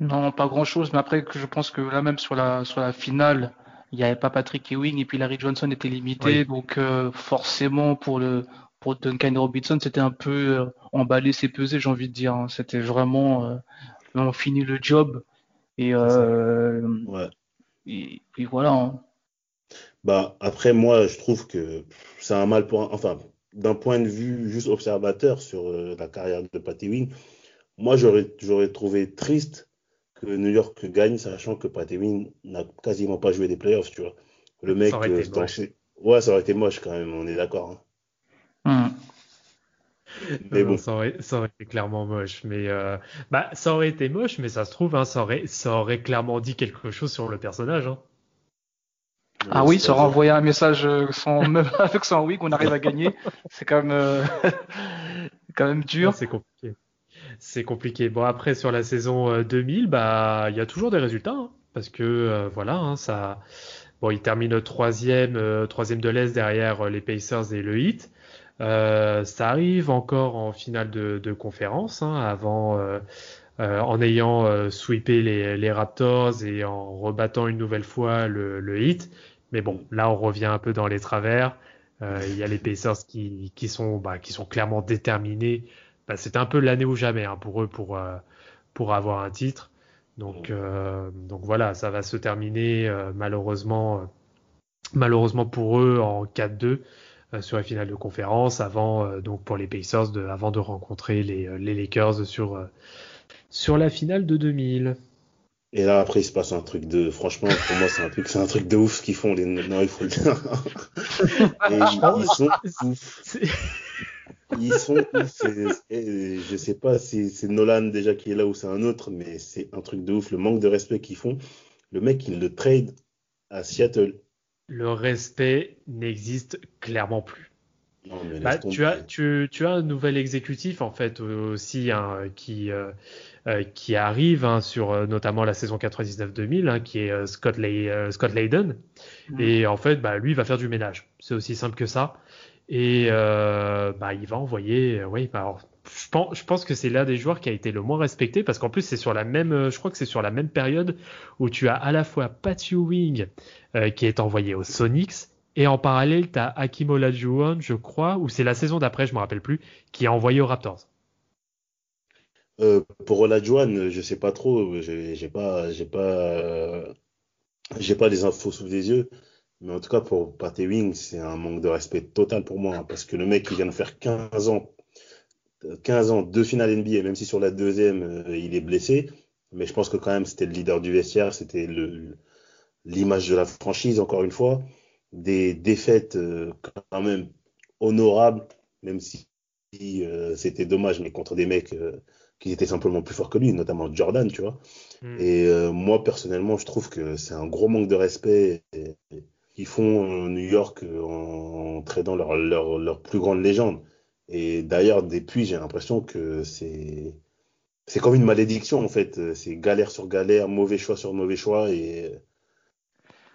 Non, pas grand chose, mais après je pense que là même sur la sur la finale, il n'y avait pas Patrick Ewing et puis Larry Johnson était limité, donc forcément pour le pour Duncan Robinson c'était un peu emballé, c'est pesé, j'ai envie de dire. Hein. C'était vraiment on finit le job et ouais. Et puis voilà. Hein. Bah, après, moi, je trouve que c'est un mal pour. Enfin, d'un point de vue juste observateur sur euh, la carrière de Patty Wing, moi, j'aurais, j'aurais trouvé triste que New York gagne, sachant que Patty Wing n'a quasiment pas joué des playoffs, tu vois. Le mec. Ça euh, Ouais, ça aurait été moche quand même, on est d'accord. Hein. Hmm. Mais bon. ça, aurait, ça aurait, été clairement moche. Mais euh, bah, ça aurait été moche, mais ça se trouve, hein, ça, aurait, ça aurait clairement dit quelque chose sur le personnage. Hein. Ah oui, ça aurait envoyé un message euh, sans, même avec son oui qu'on arrive à gagner. C'est quand même, euh, quand même dur. C'est compliqué. C'est compliqué. Bon après sur la saison 2000, bah il y a toujours des résultats hein, parce que voilà, hein, ça. Bon, il termine troisième, troisième de l'Est derrière les Pacers et le Heat. Euh, ça arrive encore en finale de, de conférence, hein, avant, euh, euh, en ayant euh, sweepé les, les, Raptors et en rebattant une nouvelle fois le, le hit. Mais bon, là, on revient un peu dans les travers. Il y a les Pacers qui, qui, sont, bah, qui sont clairement déterminés. Bah, c'est un peu l'année ou jamais hein, pour eux pour, pour avoir un titre. Donc, donc voilà, ça va se terminer malheureusement, malheureusement pour eux en 4-2 sur la finale de conférence avant donc pour les Pacers de, avant de rencontrer les, les Lakers sur sur la finale de 2000. Et là, après, il se passe un truc de. Franchement, pour moi, c'est un truc, c'est un truc de ouf qu'ils font. Les... Non, il faut le dire. ils, sont ouf. Ils sont ouf. je sais pas si c'est Nolan déjà qui est là ou c'est un autre, mais c'est un truc de ouf. Le manque de respect qu'ils font. Le mec, il le trade à Seattle. Le respect n'existe clairement plus. Bah, tu, as, tu, tu, as un nouvel exécutif en fait aussi hein, qui, euh, euh, qui arrive hein, sur euh, notamment la saison 99-2000 hein, qui est Scott, Lay, Scott Layden et en fait bah, lui il va faire du ménage. C'est aussi simple que ça. Et bah, il va envoyer oui bah, alors, je pense, que c'est l'un des joueurs qui a été le moins respecté parce qu'en plus c'est sur la même je crois que c'est sur la même période où tu as à la fois Pat Ewing qui est envoyé aux Sonics et en parallèle, tu as Hakim Olajuwon, je crois, ou c'est la saison d'après, je me rappelle plus, qui est envoyé aux Raptors. Euh, pour Olajuwon, je sais pas trop, j'ai pas, j'ai pas, j'ai pas les infos sous les yeux, mais en tout cas pour Pat Ewing, c'est un manque de respect total pour moi, hein, parce que le mec il vient de faire 15 ans, 15 ans, deux finales NBA, même si sur la deuxième euh, il est blessé, mais je pense que quand même c'était le leader du vestiaire, c'était l'image de la franchise encore une fois des défaites euh, quand même honorables, même si euh, c'était dommage, mais contre des mecs qui étaient simplement plus forts que lui, notamment Jordan, tu vois. Hmm. Et moi, personnellement, je trouve que c'est un gros manque de respect qu'ils font New York en, tradant leur, leur, leur, plus grande légende. Et d'ailleurs, depuis, j'ai l'impression que c'est c'est comme une malédiction en fait. C'est galère sur galère, mauvais choix sur mauvais choix et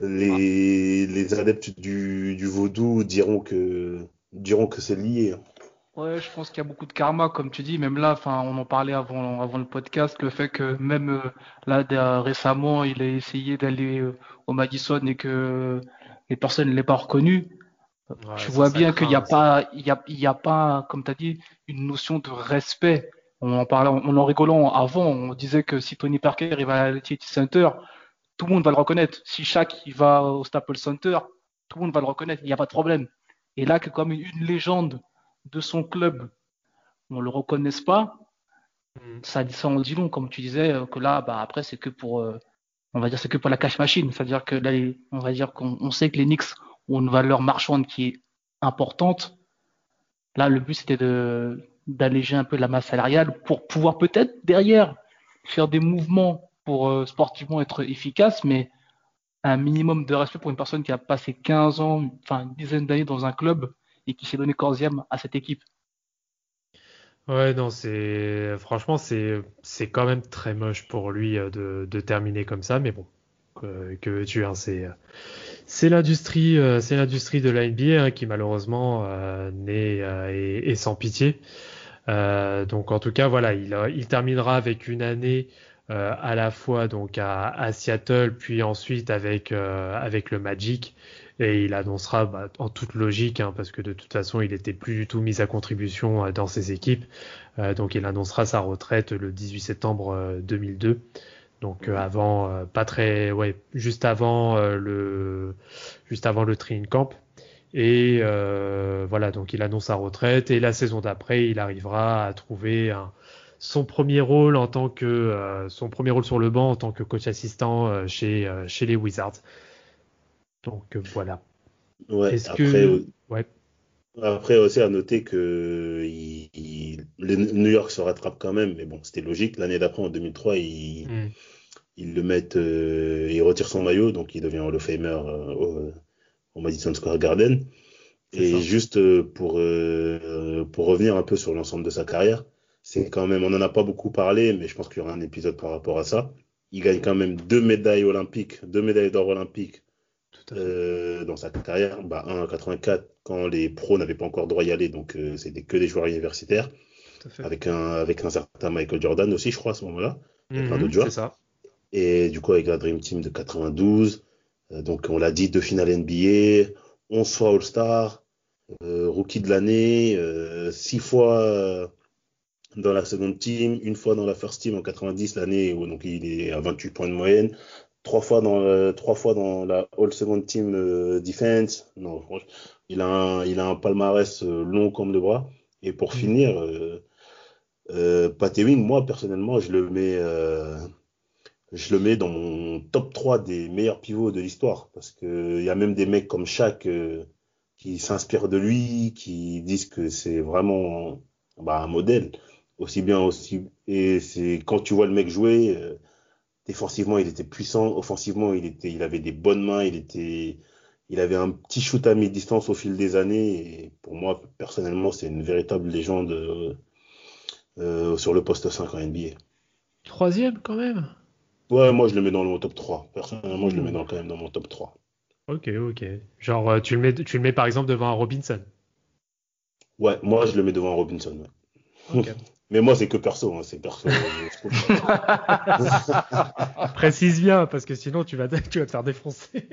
les, les adeptes du, du, vaudou diront que, diront que c'est lié. Ouais, je pense qu'il y a beaucoup de karma, comme tu dis. Même là, enfin, on en parlait avant, avant le podcast, le fait que même euh, là, récemment, il a essayé d'aller euh, au Madison et que les personnes ne l'aient pas reconnu. Tu vois bien qu'il n'y a pas, il y a, il y a pas, comme tu as dit, une notion de respect. On en parlait, on en rigolant avant, on disait que si Tony Parker il va à la Center, tout le monde va le reconnaître. Si Shaq il va au Staples Center, tout le monde va le reconnaître, il n'y a pas de problème. Et là, que comme une, légende de son club, on ne le reconnaisse pas, mm. ça, ça en dit long, comme tu disais, euh, que là, bah, après, c'est que pour, euh, on va dire, c'est que pour la cash machine. C'est-à-dire que là, on va dire qu'on sait que les Knicks ont une valeur marchande qui est importante. Là, le but, c'était d'alléger un peu la masse salariale pour pouvoir peut-être derrière faire des mouvements pour euh, sportivement être efficace, mais un minimum de respect pour une personne qui a passé 15 ans, enfin une dizaine d'années dans un club et qui s'est donné corps à cette équipe. Ouais, non, c'est franchement c'est c'est quand même très moche pour lui euh, de, de terminer comme ça, mais bon, que, que tu hein, c'est c'est l'industrie euh, c'est l'industrie de la NBA hein, qui malheureusement euh, n'est est, sans pitié. donc en tout cas voilà, il terminera avec une année euh, à la fois donc à, Seattle, puis ensuite avec, euh, avec le Magic. Et il annoncera bah, en toute logique, hein, parce que de toute façon il était plus du tout mis à contribution euh, dans ses équipes. donc il annoncera sa retraite le 18 septembre 2002. Donc avant, pas très, ouais, juste avant le, juste avant le training camp. Et voilà, donc il annonce sa retraite. Et la saison d'après, il arrivera à trouver un, son premier rôle en tant que euh, son premier rôle sur le banc en tant que coach assistant euh, chez euh, chez les Wizards. Donc voilà. Ouais, après, ouais. Après aussi à noter que il, New York se rattrape quand même, mais bon, c'était logique. L'année d'après, en 2003, ils, ils le mettent, il retire son maillot, donc il devient Hall of Famer au, au, Madison Square Garden. Et juste pour pour revenir un peu sur l'ensemble de sa carrière, c'est quand même, on n'en a pas beaucoup parlé, mais je pense qu'il y aura un épisode par rapport à ça. Il gagne quand même deux médailles olympiques, deux médailles d'or olympiques euh, dans sa carrière. Bah, un en 84 quand les pros n'avaient pas encore droit y aller, donc euh, c'était que des joueurs universitaires. Avec un, avec un certain Michael Jordan aussi, je crois, à ce moment-là. Mhm, c'est Ça. Et du coup, avec la Dream Team de 92. Euh, donc, on l'a dit, deux finales NBA, 11 fois All-Star, rookie de l'année, six fois dans la seconde team, une fois dans la first team en 90, l'année où donc il est à 28 points de moyenne, trois fois dans, trois fois dans la All Second Team euh, Defense. Non, il a un, il a un palmarès euh, long comme le bras. Et pour mm. finir, euh, euh Wing, moi personnellement, je le mets, je le mets dans mon top 3 des meilleurs pivots de l'histoire. Parce qu'il y a même des mecs comme Shaq qui s'inspirent de lui, qui disent que c'est vraiment bah, un modèle aussi bien aussi. Et c'est quand tu vois le mec jouer, euh, défensivement il était puissant, offensivement il était, il avait des bonnes mains, il était, il avait un petit shoot à mi-distance au fil des années. Et pour moi personnellement c'est une véritable légende euh, sur le poste 5 en NBA. Troisième quand même? Ouais, moi je le mets dans le top 3. Personnellement, je le mets dans, quand même dans mon top 3. Ok, ok. Genre, euh, tu le mets, tu le mets par exemple devant un Robinson? Ouais, moi je le mets devant un Robinson. Ouais. Mais moi, c'est que perso, hein, c'est perso. Précise bien, parce que sinon, tu vas, tu vas te faire défoncer.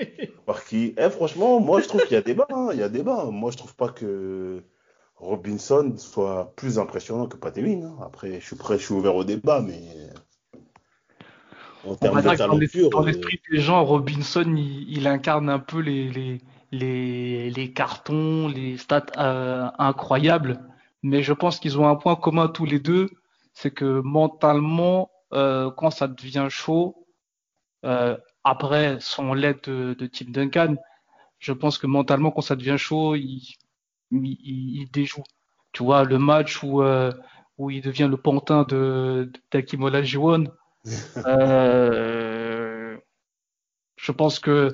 Par qui? Eh, Franchement, moi, je trouve qu'il y a débat. Hein, il y a débat. Moi, je trouve pas que Robinson soit plus impressionnant que Patewin. Hein. Après, je suis prêt, je suis ouvert au débat, mais en termes de talent pur. Dans euh, l'esprit des gens, Robinson, il, incarne un peu les, les, les, les cartons, les stats euh, incroyables mais je pense qu'ils ont un point commun tous les deux, c'est que mentalement, euh, quand ça devient chaud, euh, après son l'aide de, de Tim Duncan, je pense que mentalement, quand ça devient chaud, il, il, il déjoue. Tu vois, le match où, euh, où il devient le pantin de d'Akimola Jiwon, euh, je pense que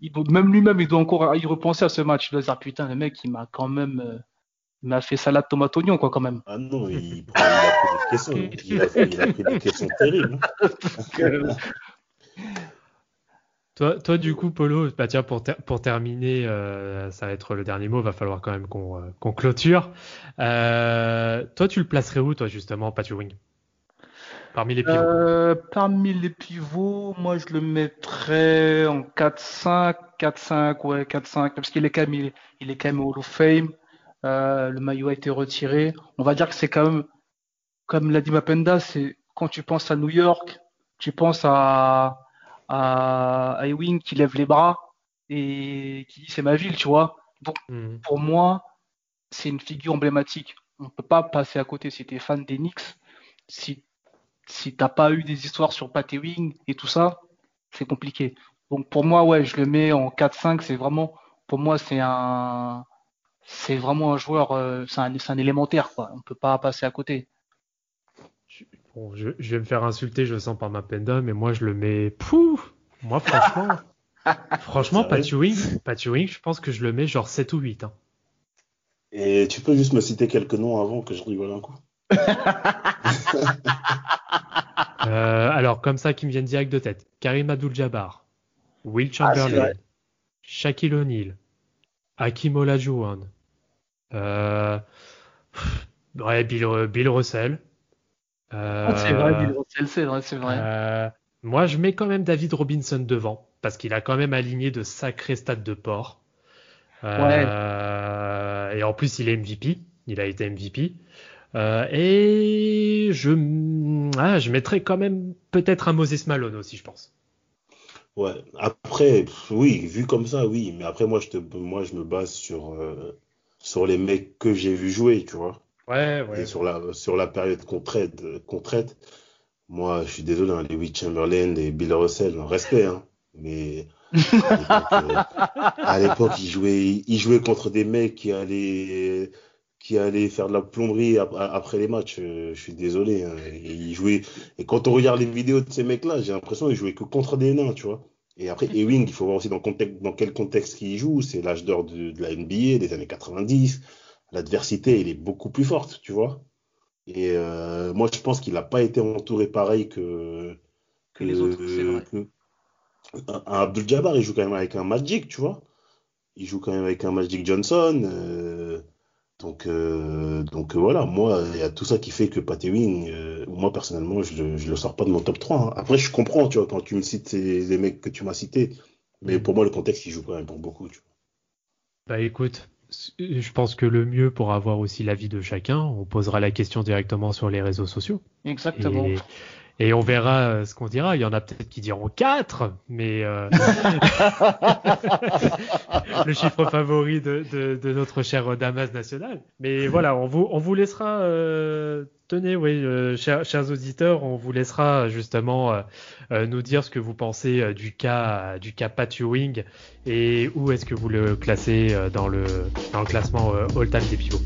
il, même lui-même, il doit encore y repenser à ce match. Il doit dire, putain, le mec, il m'a quand même il m'a fait salade tomate oignon quoi quand même. Ah non, il, il a pris des questions. Il a, il a pris des questions terribles. toi, toi, du coup, Polo, bah tiens, pour, ter pour terminer, euh, ça va être le dernier mot, va falloir quand même qu'on euh, qu clôture. Euh, toi, tu le placerais où, toi, justement, Patty Wing Parmi les pivots euh, Parmi les pivots, moi, je le mettrais en 4-5, 4-5, ouais, 4-5, parce qu'il est quand même, il est, il est quand même Hall of Fame. Euh, le maillot a été retiré. On va dire que c'est quand même, comme l'a dit Mapenda, c'est quand tu penses à New York, tu penses à, à, Ewing qui lève les bras et qui dit c'est ma ville, tu vois. Donc mhm. pour moi, c'est une figure emblématique. On peut pas passer à côté. Si tu es fan des Knicks, si si t'as pas eu des histoires sur Pat Ewing et tout ça, c'est compliqué. Donc pour moi, ouais, je le mets en 4-5. C'est vraiment, pour moi, c'est un, c'est vraiment un joueur, euh, c'est un, élémentaire, quoi. On peut pas passer à côté. Bon, je, vais me faire insulter, je sens par ma penda, mais moi je le mets. Pouf Moi, franchement, franchement, Patty Wing, je pense que je le mets genre 7 ou 8. Hein. Et tu peux juste me citer quelques noms avant que je rigole un coup euh, Alors, comme ça, qui me viennent direct de tête Karim Abdul-Jabbar, Will ah, Chamberlain, Shaquille O'Neal, Hakim Olajuwon, euh, ouais, Bill, Bill Russell. Euh, c'est vrai, Bill Russell, c'est vrai, c'est vrai. Euh, moi, je mets quand même David Robinson devant, parce qu'il a quand même aligné de sacrés stades de port. Euh, ouais. Et en plus, il est MVP. Il a été MVP. Euh, et je, ah, je mettrais quand même peut-être un Moses Malone aussi, je pense. Ouais. Après, oui, vu comme ça, oui. Mais après, moi, je te, moi, je me base sur euh, sur les mecs que j'ai vu jouer, tu vois. Ouais, ouais. Et sur la, sur la période qu'on traite, qu'on traite, moi, je suis désolé, hein, les Will Chamberlain, les Bill Russell, respect, hein, mais à l'époque, ils jouaient, ils jouaient contre des mecs qui allaient, qui allaient faire de la plomberie après les matchs. Je suis désolé. Hein, et ils jouaient, et quand on regarde les vidéos de ces mecs-là, j'ai l'impression qu'ils jouaient que contre des nains, tu vois. Et après, Ewing, il faut voir aussi dans, contexte, dans quel contexte il joue. C'est l'âge d'or de, la NBA des années 90. L'adversité, elle est beaucoup plus forte, tu vois. Et euh, moi, je pense qu'il n'a pas été entouré pareil que, que, les autres. Que, Abdul Jabbar, il joue quand même avec un Magic, tu vois. Il joue quand même avec un Magic Johnson. Euh, donc, euh, donc euh, voilà, moi, il y a tout ça qui fait que Pat Ewing, euh, moi personnellement, je le, je le sors pas de mon top 3. Hein. Après, je comprends, tu vois, quand tu me cites les mecs que tu m'as cités, mais pour moi, le contexte, il joue quand même pour beaucoup. Tu vois. Bah écoute, je pense que le mieux pour avoir aussi l'avis de chacun, on posera la question directement sur les réseaux sociaux. Exactement. Et on verra euh, ce qu'on dira. Il y en a peut-être qui diront 4, mais euh, le chiffre favori de, de, notre cher Damas national. Mais voilà, on vous, on vous laissera. Euh, tenez, oui, chers, chers, auditeurs, on vous laissera justement nous dire ce que vous pensez du cas du cas Pat Ewing et où est-ce que vous le classez dans le dans le classement all-time des pivots.